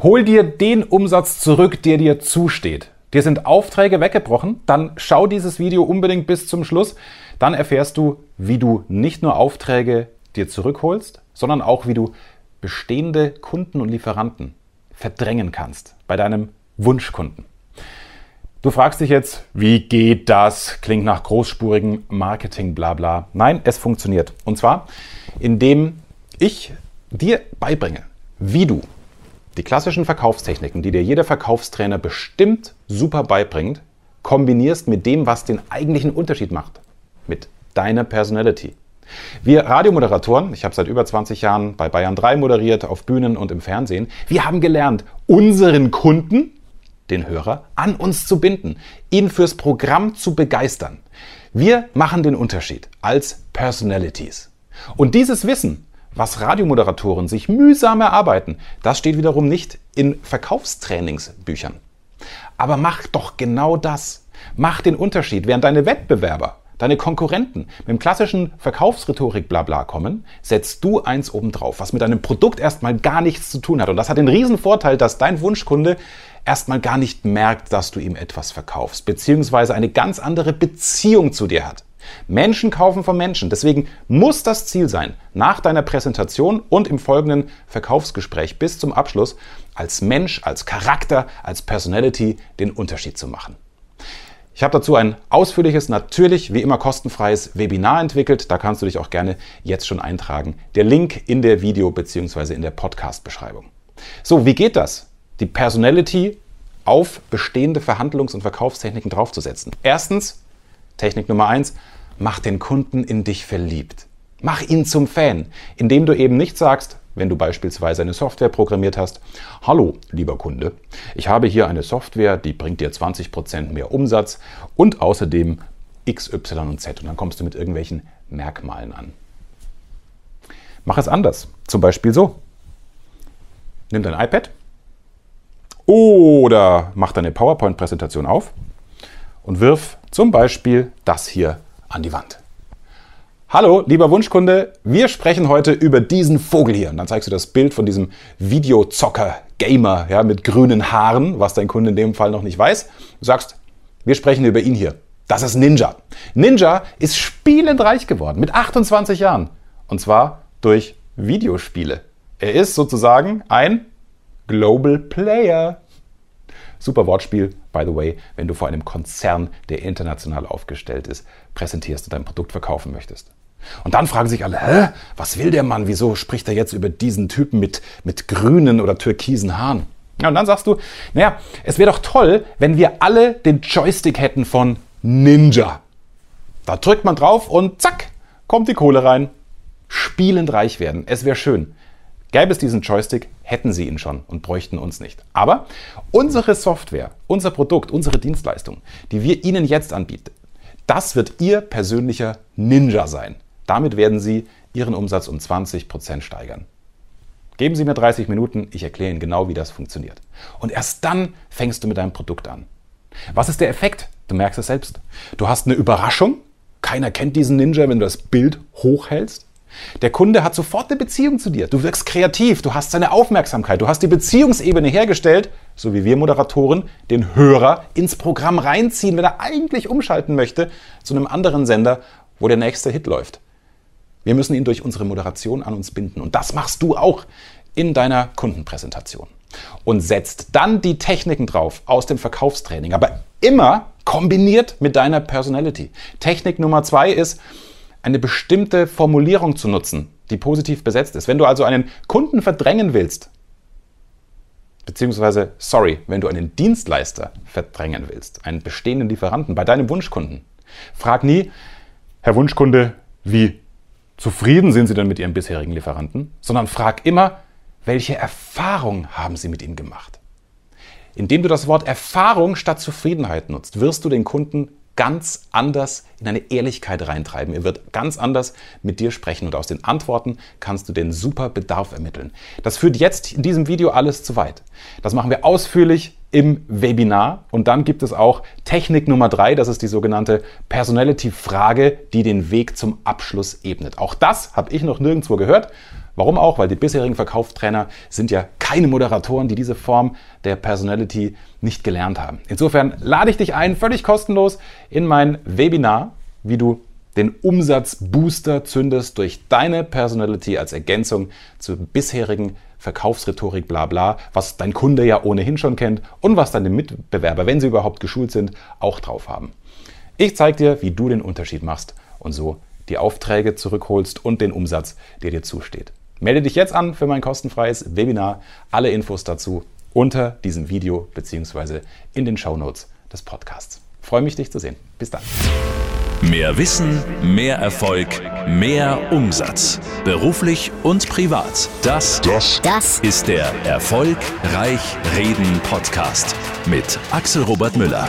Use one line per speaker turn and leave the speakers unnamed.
Hol dir den Umsatz zurück, der dir zusteht. Dir sind Aufträge weggebrochen, dann schau dieses Video unbedingt bis zum Schluss. Dann erfährst du, wie du nicht nur Aufträge dir zurückholst, sondern auch wie du bestehende Kunden und Lieferanten verdrängen kannst bei deinem Wunschkunden. Du fragst dich jetzt, wie geht das? Klingt nach großspurigem Marketing, bla bla. Nein, es funktioniert. Und zwar, indem ich dir beibringe, wie du die klassischen Verkaufstechniken, die dir jeder Verkaufstrainer bestimmt super beibringt, kombinierst mit dem, was den eigentlichen Unterschied macht. Mit deiner Personality. Wir Radiomoderatoren, ich habe seit über 20 Jahren bei Bayern 3 moderiert, auf Bühnen und im Fernsehen, wir haben gelernt, unseren Kunden, den Hörer, an uns zu binden, ihn fürs Programm zu begeistern. Wir machen den Unterschied als Personalities. Und dieses Wissen was Radiomoderatoren sich mühsam erarbeiten, das steht wiederum nicht in Verkaufstrainingsbüchern. Aber mach doch genau das. Mach den Unterschied. Während deine Wettbewerber, deine Konkurrenten mit dem klassischen Verkaufsrhetorik blabla kommen, setzt du eins obendrauf, was mit deinem Produkt erstmal gar nichts zu tun hat. Und das hat den riesen Vorteil, dass dein Wunschkunde erstmal gar nicht merkt, dass du ihm etwas verkaufst, beziehungsweise eine ganz andere Beziehung zu dir hat. Menschen kaufen von Menschen. Deswegen muss das Ziel sein, nach deiner Präsentation und im folgenden Verkaufsgespräch bis zum Abschluss als Mensch, als Charakter, als Personality den Unterschied zu machen. Ich habe dazu ein ausführliches, natürlich wie immer kostenfreies Webinar entwickelt. Da kannst du dich auch gerne jetzt schon eintragen. Der Link in der Video- bzw. in der Podcast-Beschreibung. So, wie geht das? Die Personality auf bestehende Verhandlungs- und Verkaufstechniken draufzusetzen. Erstens, Technik Nummer eins, mach den Kunden in dich verliebt. Mach ihn zum Fan, indem du eben nicht sagst, wenn du beispielsweise eine Software programmiert hast, hallo, lieber Kunde, ich habe hier eine Software, die bringt dir 20% mehr Umsatz und außerdem X, Y und Z. Und dann kommst du mit irgendwelchen Merkmalen an. Mach es anders. Zum Beispiel so. Nimm dein iPad oder mach deine PowerPoint-Präsentation auf und wirf zum Beispiel das hier an die Wand. Hallo, lieber Wunschkunde, wir sprechen heute über diesen Vogel hier. Und dann zeigst du das Bild von diesem Videozocker, Gamer, ja, mit grünen Haaren, was dein Kunde in dem Fall noch nicht weiß. Du sagst, wir sprechen über ihn hier. Das ist Ninja. Ninja ist spielend reich geworden mit 28 Jahren. Und zwar durch Videospiele. Er ist sozusagen ein Global Player. Super Wortspiel, by the way, wenn du vor einem Konzern, der international aufgestellt ist, präsentierst und dein Produkt verkaufen möchtest. Und dann fragen sich alle, hä, was will der Mann? Wieso spricht er jetzt über diesen Typen mit, mit grünen oder türkisen Haaren? Ja, und dann sagst du, naja, es wäre doch toll, wenn wir alle den Joystick hätten von Ninja. Da drückt man drauf und zack, kommt die Kohle rein. Spielend reich werden. Es wäre schön. Gäbe es diesen Joystick, hätten Sie ihn schon und bräuchten uns nicht. Aber unsere Software, unser Produkt, unsere Dienstleistung, die wir Ihnen jetzt anbieten, das wird Ihr persönlicher Ninja sein. Damit werden Sie Ihren Umsatz um 20% steigern. Geben Sie mir 30 Minuten, ich erkläre Ihnen genau, wie das funktioniert. Und erst dann fängst du mit deinem Produkt an. Was ist der Effekt? Du merkst es selbst. Du hast eine Überraschung. Keiner kennt diesen Ninja, wenn du das Bild hochhältst. Der Kunde hat sofort eine Beziehung zu dir. Du wirkst kreativ, du hast seine Aufmerksamkeit, du hast die Beziehungsebene hergestellt, so wie wir Moderatoren den Hörer ins Programm reinziehen, wenn er eigentlich umschalten möchte zu einem anderen Sender, wo der nächste Hit läuft. Wir müssen ihn durch unsere Moderation an uns binden. Und das machst du auch in deiner Kundenpräsentation. Und setzt dann die Techniken drauf aus dem Verkaufstraining, aber immer kombiniert mit deiner Personality. Technik Nummer zwei ist, eine bestimmte Formulierung zu nutzen, die positiv besetzt ist. Wenn du also einen Kunden verdrängen willst, beziehungsweise, sorry, wenn du einen Dienstleister verdrängen willst, einen bestehenden Lieferanten bei deinem Wunschkunden, frag nie, Herr Wunschkunde, wie zufrieden sind Sie denn mit Ihrem bisherigen Lieferanten, sondern frag immer, welche Erfahrung haben Sie mit ihm gemacht? Indem du das Wort Erfahrung statt Zufriedenheit nutzt, wirst du den Kunden ganz anders in eine Ehrlichkeit reintreiben. Er wird ganz anders mit dir sprechen und aus den Antworten kannst du den super Bedarf ermitteln. Das führt jetzt in diesem Video alles zu weit. Das machen wir ausführlich im Webinar und dann gibt es auch Technik Nummer drei, das ist die sogenannte Personality-Frage, die den Weg zum Abschluss ebnet. Auch das habe ich noch nirgendwo gehört. Warum auch? Weil die bisherigen Verkaufstrainer sind ja keine Moderatoren, die diese Form der Personality nicht gelernt haben. Insofern lade ich dich ein, völlig kostenlos in mein Webinar, wie du den Umsatzbooster zündest durch deine Personality als Ergänzung zur bisherigen Verkaufsrhetorik, bla bla, was dein Kunde ja ohnehin schon kennt und was deine Mitbewerber, wenn sie überhaupt geschult sind, auch drauf haben. Ich zeige dir, wie du den Unterschied machst und so die Aufträge zurückholst und den Umsatz, der dir zusteht. Melde dich jetzt an für mein kostenfreies Webinar. Alle Infos dazu unter diesem Video bzw. in den Show Notes des Podcasts. freue mich, dich zu sehen. Bis dann.
Mehr Wissen, mehr Erfolg, mehr Umsatz. Beruflich und privat. Das, das, das ist der Erfolgreich Reden Podcast mit Axel Robert Müller.